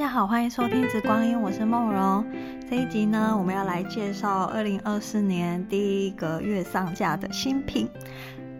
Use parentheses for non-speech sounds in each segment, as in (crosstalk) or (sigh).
大家好，欢迎收听《紫光音》，我是梦荣。这一集呢，我们要来介绍二零二四年第一个月上架的新品。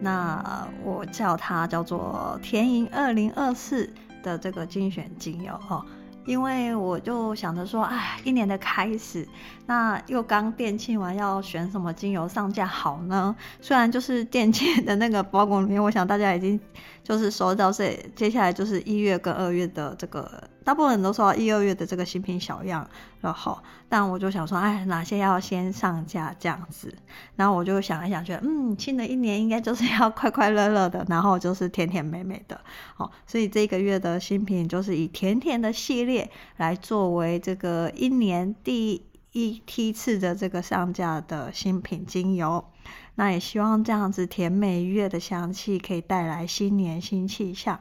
那我叫它叫做甜盈二零二四的这个精选精油哦，因为我就想着说，哎，一年的开始，那又刚店庆完，要选什么精油上架好呢？虽然就是店庆的那个包裹里面，我想大家已经就是收到，所以接下来就是一月跟二月的这个。大部分人都说一二月的这个新品小样，然后，但我就想说，哎，哪些要先上架这样子？然后我就想一想，觉得，嗯，新的一年应该就是要快快乐乐的，然后就是甜甜美美的，(laughs) 哦，所以这个月的新品就是以甜甜的系列来作为这个一年第一梯次的这个上架的新品精油。那也希望这样子甜美愉悦的香气可以带来新年新气象。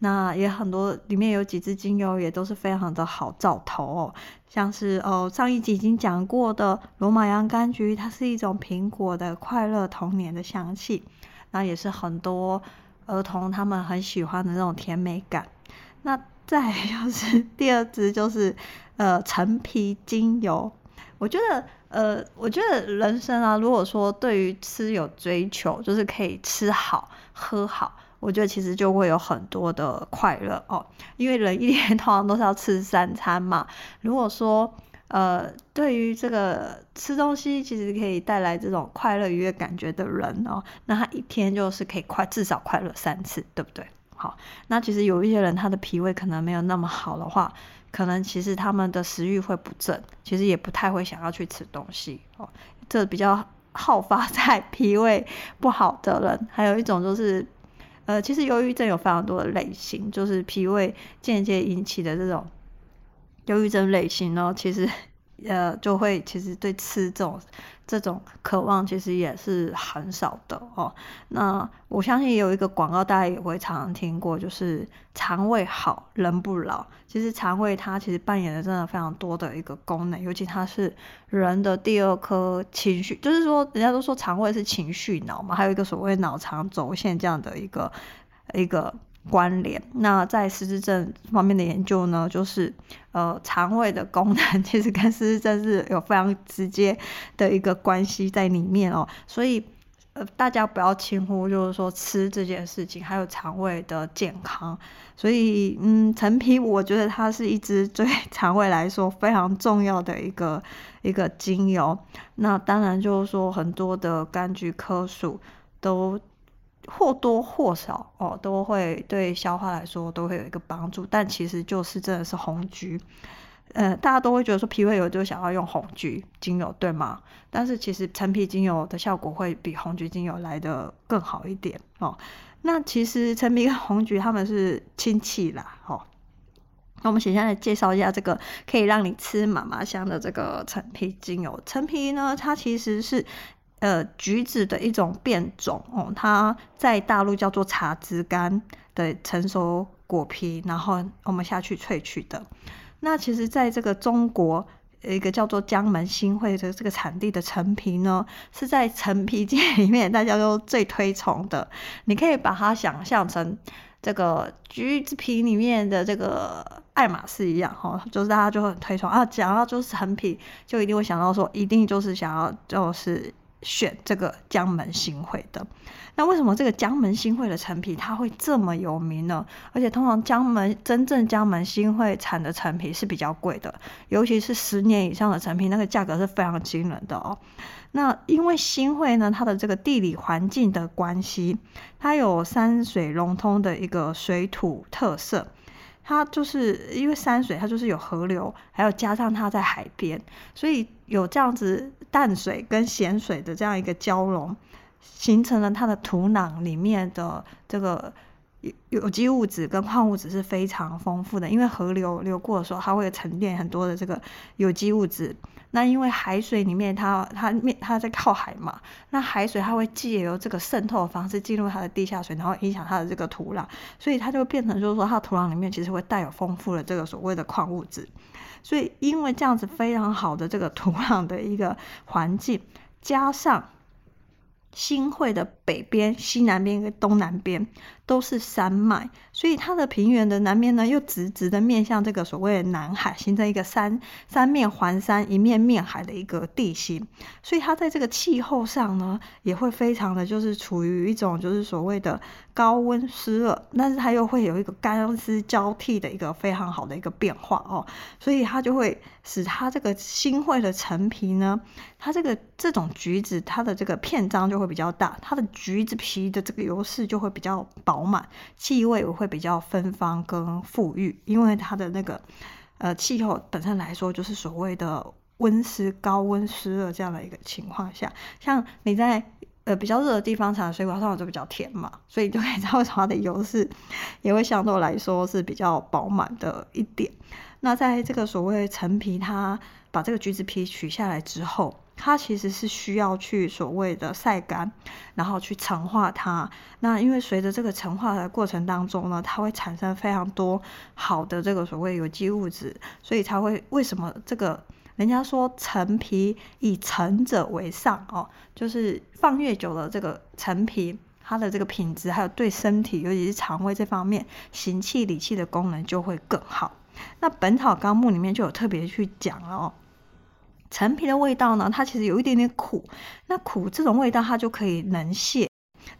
那也很多，里面有几支精油也都是非常的好兆头哦，像是哦上一集已经讲过的罗马洋甘菊，它是一种苹果的快乐童年的香气，那也是很多儿童他们很喜欢的那种甜美感。那再就是 (laughs) 第二支就是呃陈皮精油，我觉得呃我觉得人生啊，如果说对于吃有追求，就是可以吃好喝好。我觉得其实就会有很多的快乐哦，因为人一天通常都是要吃三餐嘛。如果说呃，对于这个吃东西其实可以带来这种快乐愉悦感觉的人哦，那他一天就是可以快至少快乐三次，对不对？好，那其实有一些人他的脾胃可能没有那么好的话，可能其实他们的食欲会不振，其实也不太会想要去吃东西哦。这比较好发在 (laughs) 脾胃不好的人，还有一种就是。呃，其实忧郁症有非常多的类型，就是脾胃间接引起的这种忧郁症类型呢，其实呃就会其实对吃这种这种渴望其实也是很少的哦。那我相信有一个广告大家也会常常听过，就是肠胃好人不老。其实肠胃它其实扮演的真的非常多的一个功能，尤其它是人的第二颗情绪，就是说人家都说肠胃是情绪脑嘛，还有一个所谓脑肠轴线这样的一个一个。关联。那在失智症方面的研究呢，就是呃肠胃的功能 (laughs) 其实跟失智症是有非常直接的一个关系在里面哦。所以呃大家不要轻忽，就是说吃这件事情，还有肠胃的健康。所以嗯，陈皮我觉得它是一支对肠胃来说非常重要的一个一个精油。那当然就是说很多的柑橘科属都。或多或少哦，都会对消化来说都会有一个帮助，但其实就是真的是红橘，呃，大家都会觉得说脾胃有就想要用红橘精油，对吗？但是其实陈皮精油的效果会比红橘精油来得更好一点哦。那其实陈皮跟红橘他们是亲戚啦，哦。那我们先来介绍一下这个可以让你吃妈妈香的这个陈皮精油。陈皮呢，它其实是。呃，橘子的一种变种哦，它在大陆叫做茶枝干的成熟果皮，然后我们下去萃取的。那其实，在这个中国，一个叫做江门新会的这个产地的陈皮呢，是在陈皮界里面大家都最推崇的。你可以把它想象成这个橘子皮里面的这个爱马仕一样哈，就是大家就很推崇啊，讲到就是陈皮，就一定会想到说，一定就是想要就是。选这个江门新会的，那为什么这个江门新会的陈皮它会这么有名呢？而且通常江门真正江门新会产的陈皮是比较贵的，尤其是十年以上的陈皮，那个价格是非常惊人的哦。那因为新会呢，它的这个地理环境的关系，它有山水融通的一个水土特色。它就是因为山水，它就是有河流，还有加上它在海边，所以有这样子淡水跟咸水的这样一个交融，形成了它的土壤里面的这个有有机物质跟矿物质是非常丰富的。因为河流流过的时候，它会沉淀很多的这个有机物质。那因为海水里面它它面它在靠海嘛，那海水它会借由这个渗透的方式进入它的地下水，然后影响它的这个土壤，所以它就变成就是说它土壤里面其实会带有丰富的这个所谓的矿物质，所以因为这样子非常好的这个土壤的一个环境，加上新会的北边、西南边跟东南边都是山脉，所以它的平原的南面呢，又直直的面向这个所谓的南海，形成一个三三面环山、一面面海的一个地形。所以它在这个气候上呢，也会非常的就是处于一种就是所谓的高温湿热，但是它又会有一个干湿交替的一个非常好的一个变化哦，所以它就会使它这个新会的陈皮呢，它这个这种橘子，它的这个片张就会比较大，它的橘子皮的这个油势就会比较饱满，气味会比较芬芳跟馥郁，因为它的那个呃气候本身来说就是所谓的温湿高温湿热这样的一个情况下，像你在呃比较热的地方产的水果，通常就比较甜嘛，所以就可以知道它的油饰 (laughs) 也会相对来说是比较饱满的一点。那在这个所谓陈皮，它把这个橘子皮取下来之后。它其实是需要去所谓的晒干，然后去陈化它。那因为随着这个陈化的过程当中呢，它会产生非常多好的这个所谓有机物质，所以才会为什么这个人家说陈皮以陈者为上哦，就是放越久了，这个陈皮它的这个品质还有对身体，尤其是肠胃这方面行气理气的功能就会更好。那《本草纲目》里面就有特别去讲了哦。陈皮的味道呢，它其实有一点点苦，那苦这种味道它就可以能泻，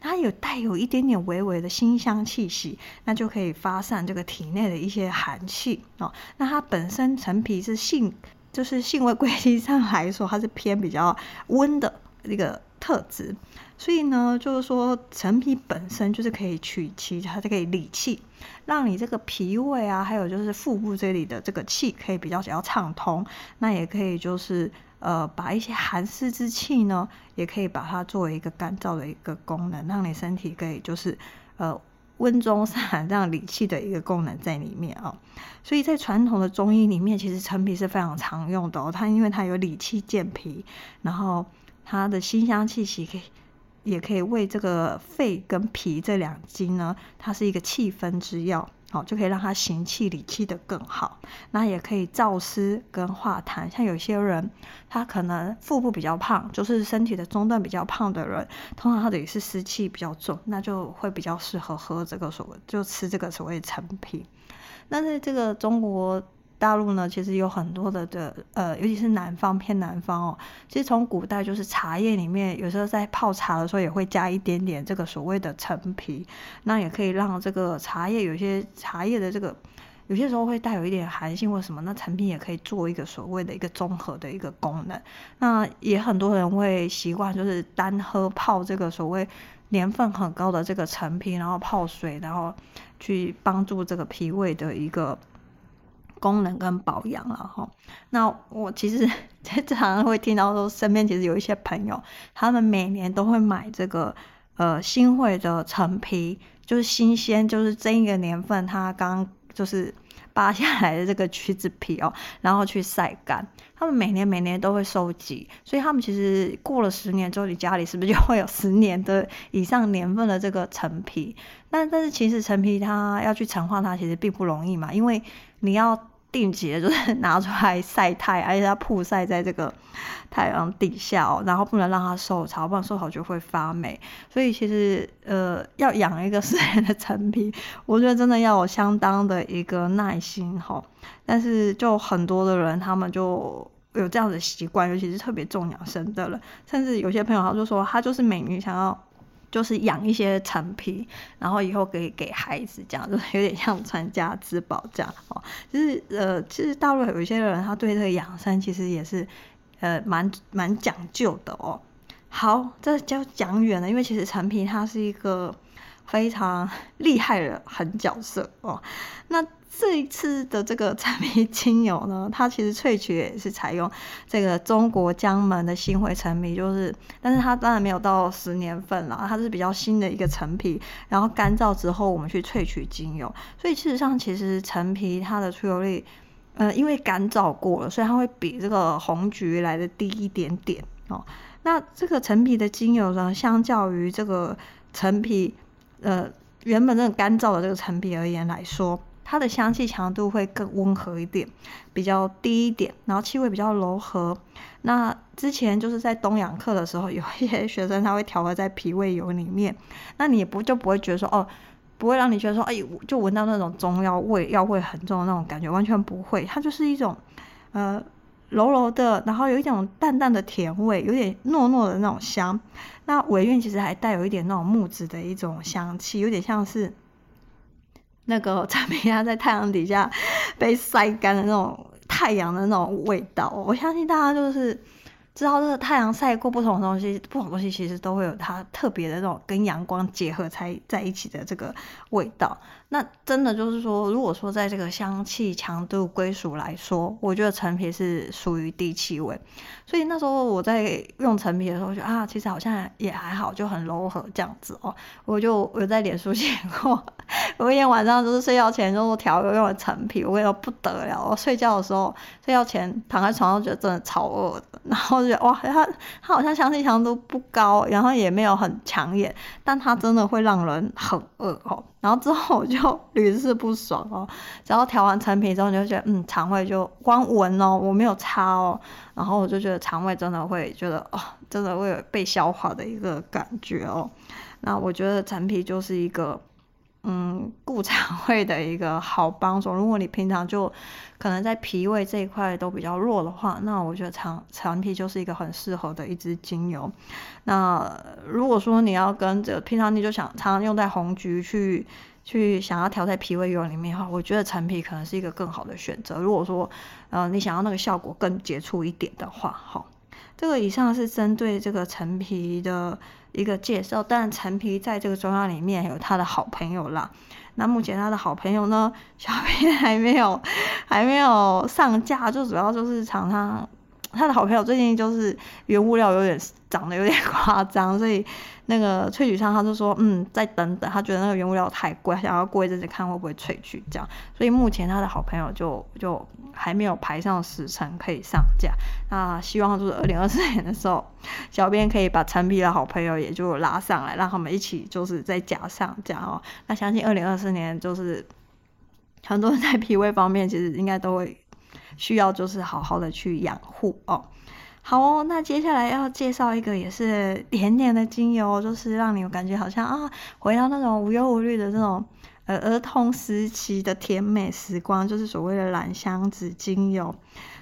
它有带有一点点微微的辛香气息，那就可以发散这个体内的一些寒气哦。那它本身陈皮是性，就是性味 (laughs) 归经上来说，它是偏比较温的一个特质，所以呢，就是说陈皮本身就是可以取其它就可以理气。让你这个脾胃啊，还有就是腹部这里的这个气可以比较比较畅通，那也可以就是呃把一些寒湿之气呢，也可以把它作为一个干燥的一个功能，让你身体可以就是呃温中散寒这样理气的一个功能在里面啊、哦。所以在传统的中医里面，其实陈皮是非常常用的哦，它因为它有理气健脾，然后它的辛香气息可以。也可以为这个肺跟脾这两经呢，它是一个气分之药，好，就可以让它行气理气的更好。那也可以燥湿跟化痰，像有些人他可能腹部比较胖，就是身体的中段比较胖的人，通常他的也是湿气比较重，那就会比较适合喝这个所谓就吃这个所谓陈皮。那在这个中国。大陆呢，其实有很多的的呃，尤其是南方偏南方哦。其实从古代就是茶叶里面，有时候在泡茶的时候也会加一点点这个所谓的陈皮，那也可以让这个茶叶有些茶叶的这个有些时候会带有一点寒性或什么，那陈皮也可以做一个所谓的一个综合的一个功能。那也很多人会习惯就是单喝泡这个所谓年份很高的这个陈皮，然后泡水，然后去帮助这个脾胃的一个。功能跟保养了哈，那我其实 (laughs) 经常会听到说，身边其实有一些朋友，他们每年都会买这个呃新会的陈皮，就是新鲜，就是这一个年份它刚就是扒下来的这个橘子皮哦，然后去晒干。他们每年每年都会收集，所以他们其实过了十年之后，你家里是不是就会有十年的以上年份的这个陈皮？但但是其实陈皮它要去陈化它，其实并不容易嘛，因为你要。定期就是拿出来晒太，而且它曝晒在这个太阳底下哦，然后不能让它受潮，不然受潮就会发霉。所以其实呃，要养一个十年的陈皮，我觉得真的要有相当的一个耐心哈。但是就很多的人，他们就有这样的习惯，尤其是特别重养生的人，甚至有些朋友他就说，他就是每年想要。就是养一些陈皮，然后以后可以给孩子，这样 (laughs) 就有点像传家之宝这样哦。就是呃，其实大陆有一些人，他对这个养生其实也是呃蛮蛮讲究的哦。好，这就讲远了，因为其实陈皮它是一个非常 (laughs) 厉害的狠角色哦。那这一次的这个陈皮精油呢，(laughs) 它其实萃取也是采用这个中国江门的新会陈皮，就是，但是它当然没有到十年份了，它是比较新的一个陈皮，然后干燥之后我们去萃取精油，所以事实上其实陈皮它的出油率，呃，因为干燥过了，所以它会比这个红橘来的低一点点哦。那这个陈皮的精油呢，相较于这个陈皮，呃，原本那个干燥的这个陈皮而言来说。它的香气强度会更温和一点，比较低一点，然后气味比较柔和。那之前就是在东洋课的时候，有一些学生他会调和在皮味油里面，那你不就不会觉得说哦，不会让你觉得说哎，就闻到那种中药味、药味很重的那种感觉，完全不会，它就是一种呃。柔柔的，然后有一种淡淡的甜味，有点糯糯的那种香。那尾韵其实还带有一点那种木质的一种香气，有点像是那个 (laughs) 陈皮鸭在太阳底下被晒干的那种太阳的那种味道。我相信大家就是。知道这个太阳晒过不同的东西，不同东西其实都会有它特别的那种跟阳光结合才在一起的这个味道。那真的就是说，如果说在这个香气强度归属来说，我觉得陈皮是属于低气味。所以那时候我在用陈皮的时候，就啊，其实好像也还好，就很柔和这样子哦。我就我在脸书写过，(laughs) 我一天晚上就是睡觉前就调用了陈皮，我跟你说不得了。我睡觉的时候，睡觉前躺在床上觉得真的超饿的，然后。就觉哇，它它好像香气强度不高，然后也没有很抢眼，但它真的会让人很饿哦。然后之后我就屡试不爽哦，只要调完陈皮之后，你就觉得嗯，肠胃就光闻哦，我没有擦哦，然后我就觉得肠胃真的会觉得哦，真的会有被消化的一个感觉哦。那我觉得陈皮就是一个。嗯，固肠胃的一个好帮手。如果你平常就可能在脾胃这一块都比较弱的话，那我觉得陈陈皮就是一个很适合的一支精油。那如果说你要跟着平常你就想常用在红橘去去想要调在脾胃油里面的话，我觉得陈皮可能是一个更好的选择。如果说呃你想要那个效果更杰出一点的话，好，这个以上是针对这个陈皮的。一个介绍，但陈皮在这个中药里面有他的好朋友啦。那目前他的好朋友呢，小 (laughs) 编还没有还没有上架，就主要就是常常他的好朋友最近就是原物料有点涨得有点 (laughs) 夸张，所以那个萃取商他就说，嗯，再等等，他觉得那个原物料太贵，想要过一阵子看会不会萃取这样。所以目前他的好朋友就就。还没有排上时程可以上架，那希望就是二零二四年的时候，小编可以把陈皮的好朋友也就拉上来，让他们一起就是再加上架哦。那相信二零二四年就是很多人在脾胃方面其实应该都会需要就是好好的去养护哦。好哦，那接下来要介绍一个也是甜甜的精油，就是让你感觉好像啊回到那种无忧无虑的这种。呃，儿童时期的甜美时光，就是所谓的兰香子精油。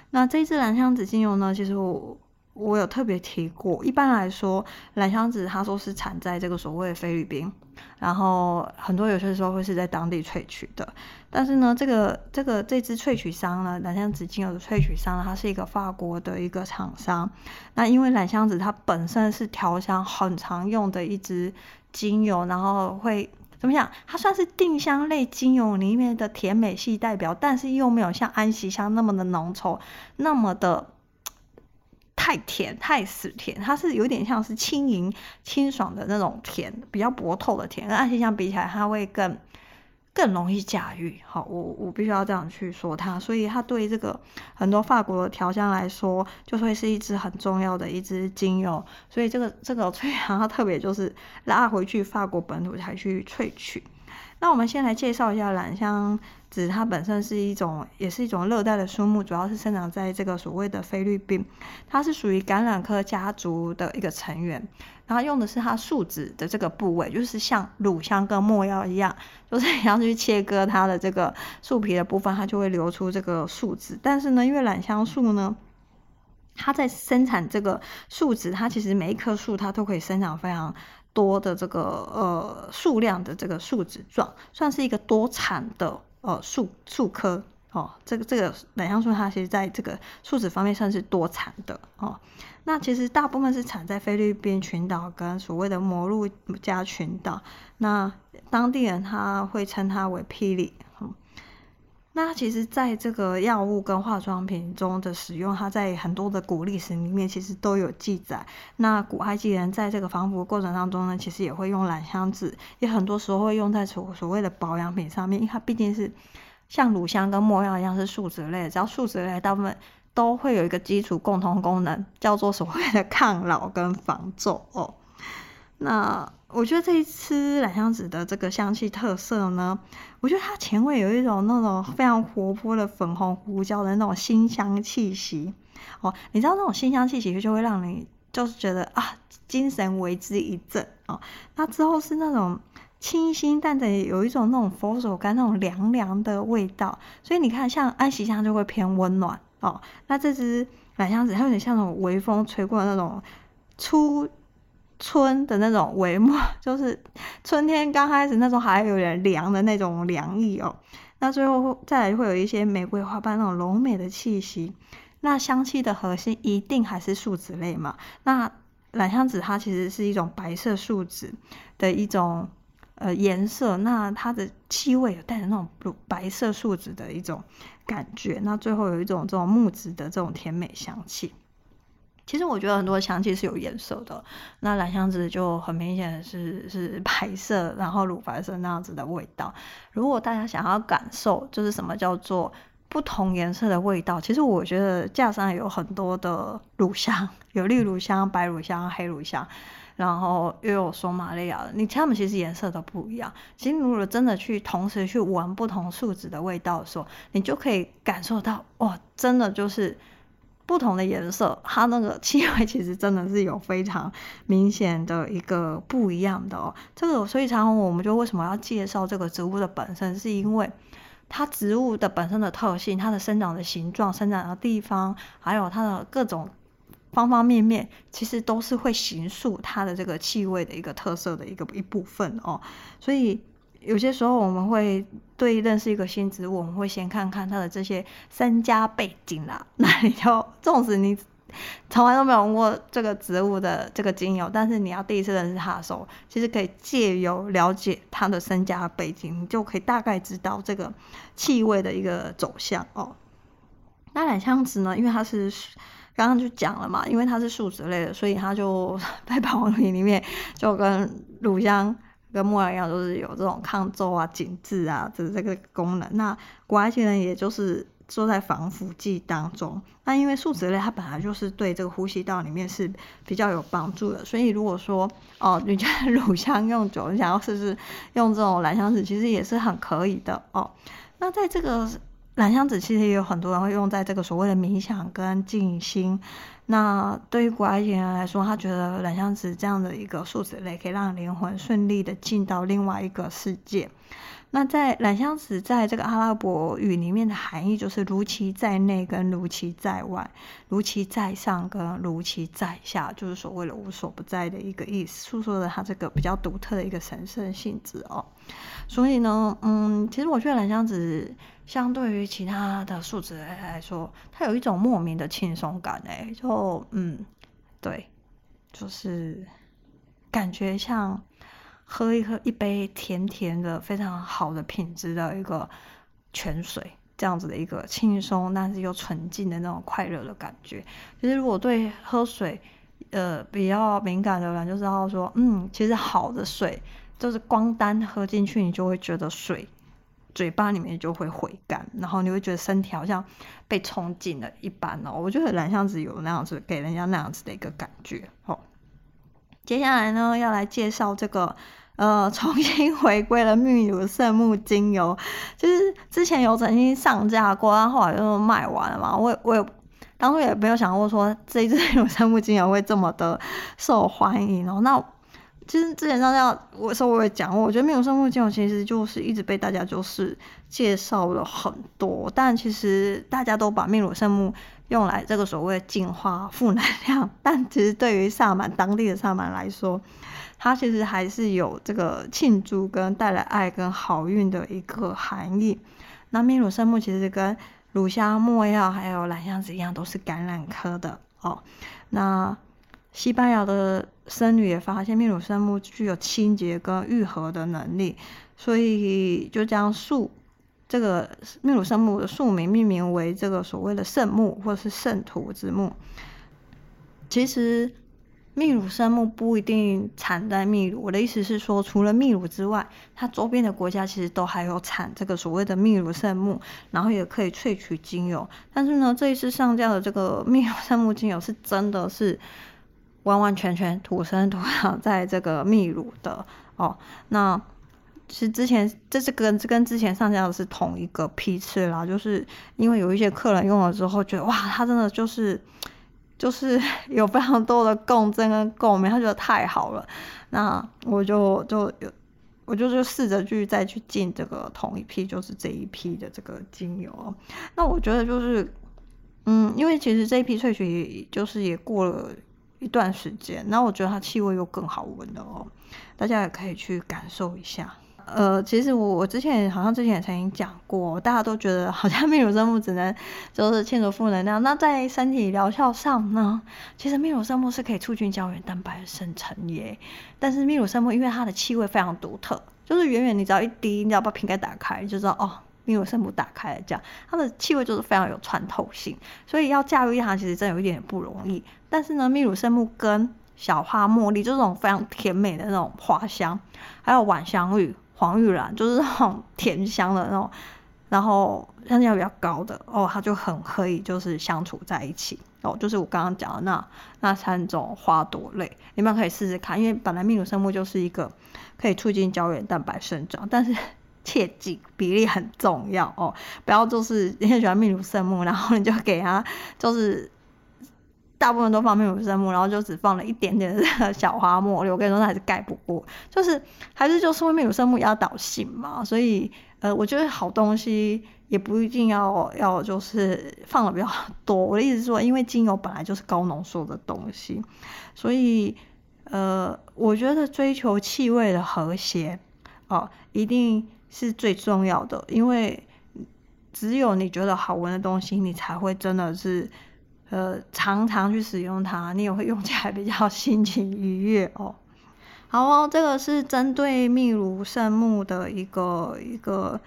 那这支兰香子精油呢，其实我我有特别提过。一般来说，兰香子它说是产在这个所谓的菲律宾，然后很多有些时候会是在当地萃取的。但是呢，这个这个这支萃取商呢，兰香子精油的萃取商，它是一个法国的一个厂商。那因为兰香子它本身是调香很常用的一支精油，然后会。怎么讲？它算是定香类精油里面的甜美系代表，但是又没有像安息香那么的浓稠，那么的太甜、太死甜。它是有点像是轻盈、清爽的那种甜，比较薄透的甜。跟安息香比起来，它会更。更容易驾驭，好，我我必须要这样去说它，所以它对于这个很多法国的调香来说，就会是一支很重要的一支精油，所以这个这个萃香它特别就是拉回去法国本土才去萃取。那我们先来介绍一下兰香子，它本身是一种，也是一种热带的树木，主要是生长在这个所谓的菲律宾。它是属于橄榄科家族的一个成员，然后用的是它树脂的这个部位，就是像乳香跟没药一样，就是你要去切割它的这个树皮的部分，它就会流出这个树脂。但是呢，因为兰香树呢，它在生产这个树脂，它其实每一棵树它都可以生长非常。多的这个呃数量的这个树脂状，算是一个多产的呃树树科哦。这个这个兰香树它其实在这个树脂方面算是多产的哦。那其实大部分是产在菲律宾群岛跟所谓的摩鹿加群岛，那当地人他会称它为霹雳。那其实，在这个药物跟化妆品中的使用，它在很多的古历史里面其实都有记载。那古埃及人在这个防腐过程当中呢，其实也会用兰香籽，也很多时候会用在所所谓的保养品上面，因为它毕竟是像乳香跟没药一样是树脂类，只要树脂类大部分都会有一个基础共同功能，叫做所谓的抗老跟防皱哦。那我觉得这一支兰香子的这个香气特色呢，我觉得它前味有一种那种非常活泼的粉红胡椒的那种辛香气息哦，你知道那种辛香气息就会让你就是觉得啊精神为之一振哦。那之后是那种清新但的，有一种那种佛手柑那种凉凉的味道，所以你看像安息香就会偏温暖哦。那这支兰香子它有点像那种微风吹过的那种初。春的那种帷幕，(laughs) 就是春天刚开始那种还有点凉的那种凉意哦。那最后再来会有一些玫瑰花瓣那种柔美的气息。那香气的核心一定还是树脂类嘛？那兰香子它其实是一种白色树脂的一种呃颜色，那它的气味有带着那种白色树脂的一种感觉。那最后有一种这种木质的这种甜美香气。其实我觉得很多香气是有颜色的，那兰香子就很明显是 (laughs) 是白色，然后乳白色那样子的味道。如果大家想要感受，就是什么叫做不同颜色的味道，其实我觉得架上有很多的乳香，有绿乳香、白乳香、黑乳香，然后又有索玛利亚，你它们其实颜色都不一样。其实如果真的去同时去闻不同树脂的味道的时候，你就可以感受到，哇，真的就是。不同的颜色，它那个气味其实真的是有非常明显的一个不一样的哦。这个所以常常我们就为什么要介绍这个植物的本身，是因为它植物的本身的特性，它的生长的形状、生长的地方，还有它的各种方方面面，其实都是会形塑它的这个气味的一个特色的一个一部分哦。所以。有些时候我们会对认识一个新植物，我们会先看看它的这些身家背景啦。(laughs) 那你就，纵使你从来都没有闻过这个植物的这个精油，但是你要第一次认识它的时候，其实可以借由了解它的身家背景，你就可以大概知道这个气味的一个走向哦。那兰香子呢？因为它是刚刚就讲了嘛，因为它是树脂类的，所以它就 (laughs) 在保养品里面就跟乳香。跟木耳一样，就是有这种抗皱啊、紧致啊的这个功能。那古埃及人也就是做在防腐剂当中。那因为树脂类它本来就是对这个呼吸道里面是比较有帮助的，所以如果说哦，你觉得乳香用久，你想要试试用这种兰香子，其实也是很可以的哦。那在这个蓝香子，其实也有很多人会用在这个所谓的冥想跟静心。那对于古埃及人来说，他觉得蓝香子这样的一个树脂类可以让灵魂顺利的进到另外一个世界。那在兰香子在这个阿拉伯语里面的含义就是如其在内跟如其在外，如其在上跟如其在下，就是所谓的无所不在的一个意思，诉说了它这个比较独特的一个神圣性质哦。所以呢，嗯，其实我觉得兰香子。相对于其他的树脂来说，它有一种莫名的轻松感，哎，就嗯，对，就是感觉像喝一喝一杯甜甜的、非常好的品质的一个泉水，这样子的一个轻松但是又纯净的那种快乐的感觉。其实如果对喝水呃比较敏感的人，就知道说，嗯，其实好的水就是光单喝进去，你就会觉得水。嘴巴里面就会回甘，然后你会觉得身体好像被冲进了一般哦。我觉得蓝香子有那样子给人家那样子的一个感觉哦。接下来呢，要来介绍这个呃 (laughs) 重新回归了秘鲁圣木精油，就是之前有曾经上架过，然后后来就卖完了嘛。我我也当初也没有想过说这一支 (laughs) 秘鲁圣木精油会这么的受欢迎哦。那其实之前上架我稍微讲过，我觉得秘鲁圣木精油其实就是一直被大家就是介绍了很多，但其实大家都把秘鲁圣木用来这个所谓净化负能量，(laughs) 但其实对于萨满当地的萨满来说，它其实还是有这个庆祝跟带来爱跟好运的一个含义。那秘鲁圣木其实跟乳香、没药还有兰香子一样，都是橄榄科的哦。那西班牙的僧侣也发现秘鲁圣木具有清洁跟愈合的能力，所以就将树这个秘鲁圣木的树名命名为这个所谓的圣木或是圣徒之木。其实秘鲁圣木不一定产在秘鲁，我的意思是说，除了秘鲁之外，它周边的国家其实都还有产这个所谓的秘鲁圣木，然后也可以萃取精油。但是呢，这一次上架的这个秘鲁圣木精油是真的是。完完全全土生土长在这个秘鲁的哦。那其实之前这是跟跟之前上架的是同一个批次啦，就是因为有一些客人用了之后觉得哇，它真的就是就是 (laughs) 有非常多的共振跟共鸣，他觉得太好了。那我就就有我就就试着去再去进这个同一批，就是这一批的这个精油。那我觉得就是嗯，因为其实这一批萃取就是也过了。一段时间，那我觉得它气味又更好闻了哦，大家也可以去感受一下。呃，其实我我之前好像之前也曾经讲过，大家都觉得好像秘鲁圣木只能就是清除负能量，那在身体疗效上呢，其实秘鲁圣木是可以促进胶原蛋白的生成耶。但是秘鲁圣木因为它的气味非常独特，就是远远你只要一滴，你只要把瓶盖打开，就知道哦。秘鲁圣木打开来讲，它的气味就是非常有穿透性，所以要驾驭它其实真有一点不容易。但是呢，秘鲁圣木跟小花茉莉，就这种非常甜美的那种花香，还有晚香玉、黄玉兰，就是那种甜香的那种，然后香气比较高的哦，它就很可以就是相处在一起哦。就是我刚刚讲的那那三种花朵类，你们可以试试看，因为本来秘鲁圣木就是一个可以促进胶原蛋白生长，但是。(laughs) 切记比例很重要哦，不要就是 (laughs) 你很喜欢秘鲁圣木，然后你就给它就 (laughs) 是大部分都放秘鲁圣木，然后就只放了一点点的小花茉莉，(laughs) 我跟你说那还是盖不过，就是还是就是因为秘鲁圣木压倒性嘛，所以呃，我觉得好东西也不一定要要就是放的比较多。我的意思是说，因为精油本来就是高浓缩的东西，所以呃，我觉得追求气味的和谐哦，一定。是最重要的，因为只有你觉得好闻的东西，你才会真的是呃常常去使用它，你也会用起来比较 (laughs) 心情愉悦哦。好哦，这个是针对秘鲁圣木的一个一个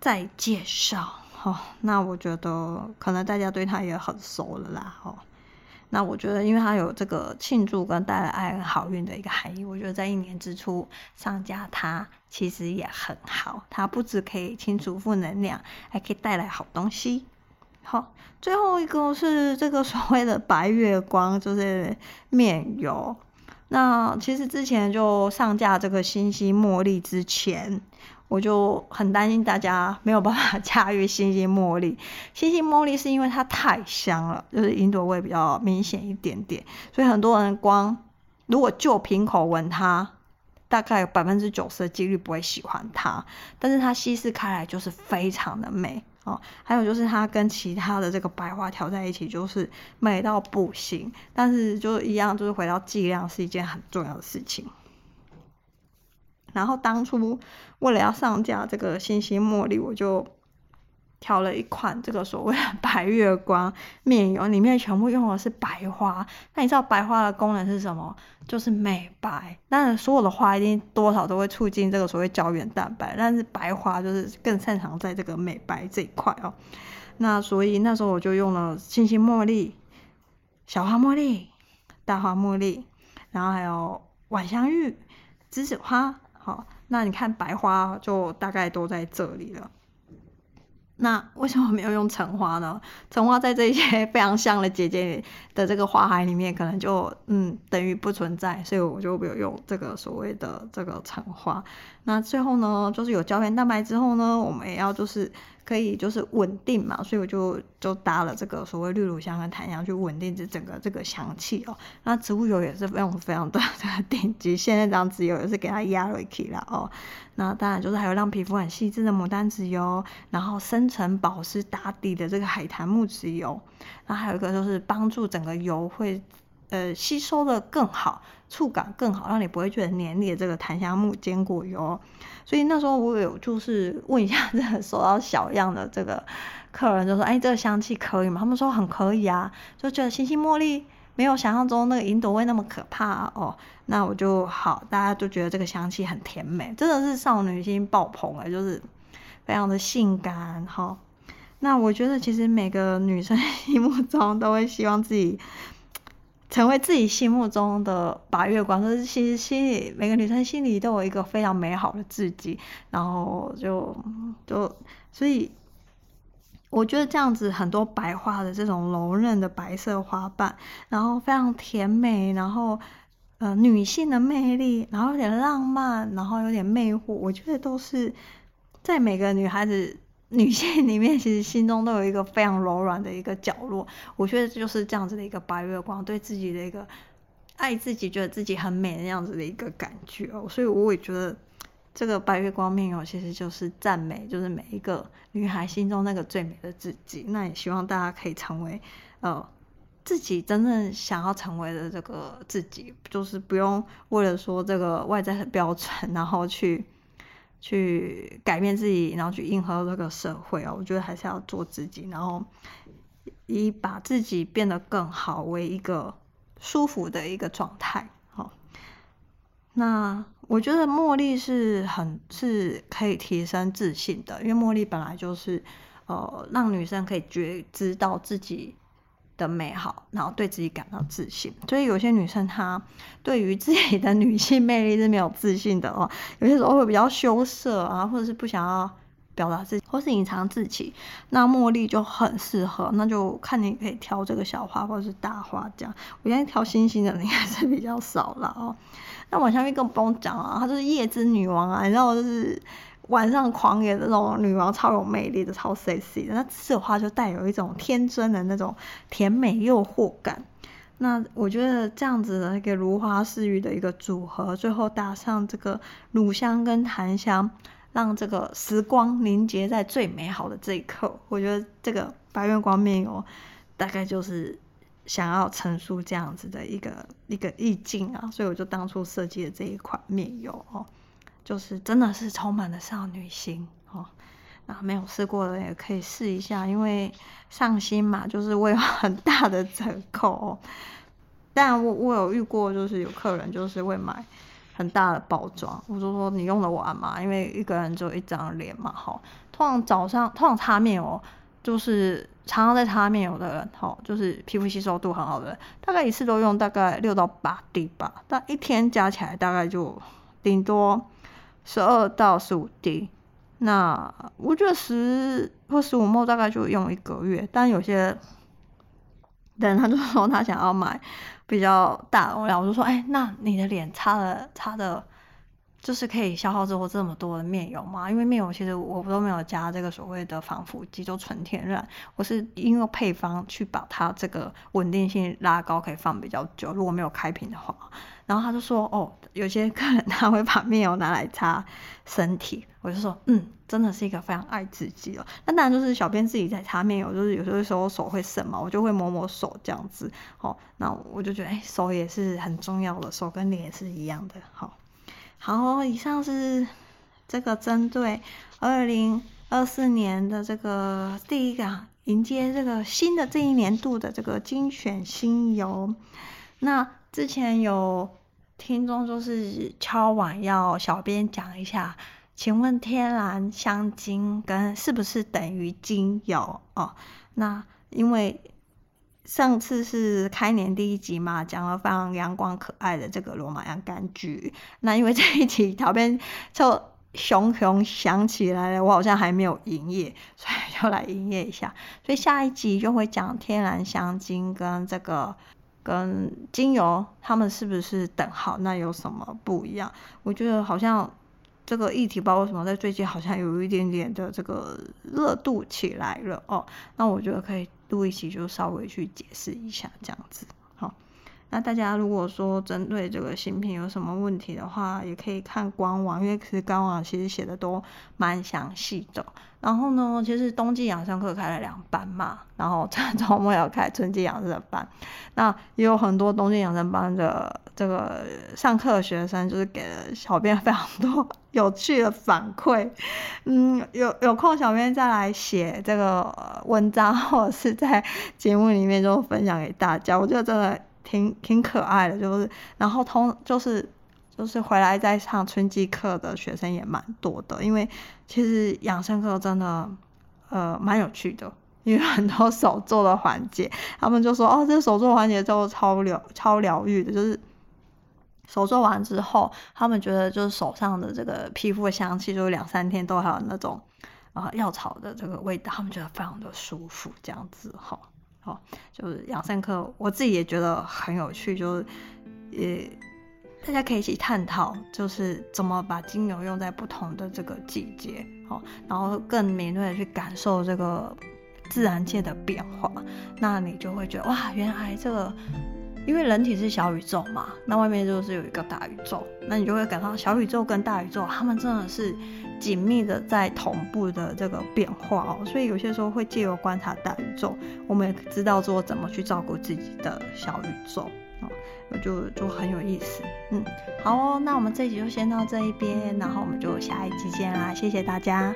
再介绍哦。那我觉得可能大家对它也很熟了啦哦。那我觉得，因为它有这个庆祝跟带来爱和好运的一个含义，我觉得在一年之初上架它其实也很好。它不只可以清除负能量，还可以带来好东西。好，最后一个是这个所谓的白月光，就是面油。那其实之前就上架这个星星茉莉之前。我就很担心大家没有办法 (laughs) 驾驭星星茉莉。星星茉莉是因为它太香了，就是云朵味比较明显一点点，所以很多人光如果就瓶口闻它，大概有百分之九十的几率不会喜欢它。但是它稀释开来就是非常的美哦。还有就是它跟其他的这个白花调在一起，就是美到不行。但是就一样，就是回到剂量是一件很重要的事情。然后当初为了要上架这个星星茉莉，我就挑了一款这个所谓的 (laughs) 白月光面油，里面全部用的是白花。那你知道白花的功能是什么？就是美白。但所有的花一定多少都会促进这个所谓胶原蛋白，但是白花就是更擅长在这个美白这一块哦。那所以那时候我就用了星星茉莉、小花茉莉、大花茉莉，然后还有晚香玉、栀子花。好，那你看白花就大概都在这里了。那为什么没有用橙花呢？橙花在这些 (laughs) 非常像的姐姐的这个花海里面，可能就嗯等于不存在，所以我就没有用这个所谓的这个橙花。那最后呢，就是有胶原蛋白之后呢，我们也要就是。可以就是稳定嘛，所以我就就搭了这个所谓绿乳香跟檀香去稳定这整个这个香气哦。那植物油也是非常非常的这个顶级，现在这样子油也是给它压了起来哦。那当然就是还有让皮肤很细致的牡丹籽油，然后深层保湿打底的这个海棠木籽油，然后还有一个就是帮助整个油会。呃，吸收的更好，触感更好，让你不会觉得黏腻这个檀香木坚果油。所以那时候我有就是问一下这个收到小样的这个客人，就说：“哎，这个香气可以吗？”他们说很可以啊，就觉得星星茉莉没有想象中那个云朵味那么可怕哦。那我就好，大家都觉得这个香气很甜美，真的是少女心爆棚了，就是非常的性感哈。那我觉得其实每个女生 (laughs) 心目中都会希望自己。成为自己心目中的白月光，就是其实心里每个女生心里都有一个非常美好的自己，然后就就所以，我觉得这样子很多白花的这种柔韧的白色花瓣，然后非常甜美，然后呃女性的魅力，然后有点浪漫，然后有点魅惑，我觉得都是在每个女孩子女性里面，其实心中都有一个非常柔软的一个角落。我觉得就是这样子的一个白月光，对自己的一个爱自己，觉得自己很美的样子的一个感觉哦。所以我也觉得。这个白月光面油其实就是赞美，就是每一个女孩心中那个最美的自己。那也希望大家可以成为，呃，自己真正想要成为的这个自己，就是不用为了说这个外在的标准，然后去去改变自己，然后去迎合这个社会啊。我觉得还是要做自己，然后以把自己变得更好为一个舒服的一个状态。好，那。我觉得茉莉是很是可以提升自信的，因为茉莉本来就是呃让女生可以觉知道自己的美好，然后对自己感到自信。所以有些女生她对于自己的女性魅力是没有自信的哦，有些时候会比较羞涩啊，或者是不想要表达自己，或是隐藏自己。那茉莉就很适合，那就看你可以挑这个小花或者是大花这样。我现在挑星星的应该是比较少了哦。那往下面更不用讲啊，她就是夜之女王啊，你知道，就是晚上狂野的那种女王，超有魅力的，超 sexy 的。那紫的话就带有一种天真的那种甜美诱惑感。那我觉得这样子的一个如花似玉的一个组合，最后搭上这个乳香跟檀香，让这个时光凝结在最美好的这一刻。我觉得这个白月光面油大概就是。想要陈述这样子的一个一个意境啊，所以我就当初设计了这一款面油哦，就是真的是充满了少女心哦。那没有试过的也可以试一下，因为上新嘛，就是会有很大的折扣哦。但我我有遇过，就是有客人就是会买很大的包装，我就说你用得完吗？因为一个人只有一张脸嘛，哈。通常早上通常擦面哦。就是常常在擦面油的人，哈，就是皮肤吸收度很好的人，大概一次都用大概六到八滴吧，但一天加起来大概就顶多十二到十五滴。那我觉得十或十五末大概就用一个月，但有些人他就说他想要买比较大容量，我就说，哎、那你的脸擦了擦的。就是可以消耗之后这么多的面油吗？因为面油其实我都没有加这个所谓的防腐剂，就纯天然。我是因为配方去把它这个稳定性拉高，可以放比较久。如果没有开瓶的话，然后他就说：“哦，有些客人他会把面油拿来擦身体。”我就说：“嗯，真的是一个非常爱自己哦。”那当然就是小编自己在擦面油，就是有时候手会涩嘛，我就会抹抹手这样子。哦，那我就觉得，哎，手也是很重要的，手跟脸也是一样的。好。好，以上是这个针对二零二四年的这个第一个迎接这个新的这一年度的这个精选新油。那之前有听众就是敲碗要小编讲一下，请问天然香精跟是不是等于精油哦？那因为。上次是开年第一集嘛，讲了非常阳光可爱的这个罗马洋甘菊。那因为这一集旁边就熊熊想起来了，我好像还没有营业，所以就来营业一下。所以下一集就会讲天然香精跟这个跟精油，它们是不是等号？那有什么不一样？我觉得好像这个议题，包括什么在最近好像有一点点的这个热度起来了哦。那我觉得可以。录一期就稍微去解释一下这样子，那大家如果说针对这个新品有什么问题的话，也可以看官网，因为其实官网其实写的都蛮详细的。然后呢，其实冬季养生课开了两班嘛，然后这 (laughs) 周末要开春季养生班，那也有很多冬季养生班的这个上课的学生，就是给了小编非常多有趣的反馈。嗯，有有空小编再来写这个文章，或者是在节目里面就分享给大家。我觉得真的挺挺可爱的，就是然后通就是。就是回来再上春季课的学生也蛮多的，因为其实养生课真的呃蛮有趣的，因为很多手做的环节，他们就说哦，这手做环节都超疗超疗愈的，就是手做完之后，他们觉得就是手上的这个皮肤的香气，就两三天都还有那种呃药草的这个味道，他们觉得非常的舒服，这样子哈。哦，就是养生课，我自己也觉得很有趣，就是也大家可以一起探讨，就是怎么把精油用在不同的这个季节，哦，然后更敏锐的去感受这个自然界的变化，那你就会觉得哇，原来这个。因为人体是小宇宙嘛，那外面就是有一个大宇宙，那你就会感到小宇宙跟大宇宙，他们真的是紧密的在同步的这个变化哦。所以有些时候会借由观察大宇宙，我们也知道说怎么去照顾自己的小宇宙啊，就就很有意思。嗯，好哦，那我们这一集就先到这一边，然后我们就下一集见啦，谢谢大家。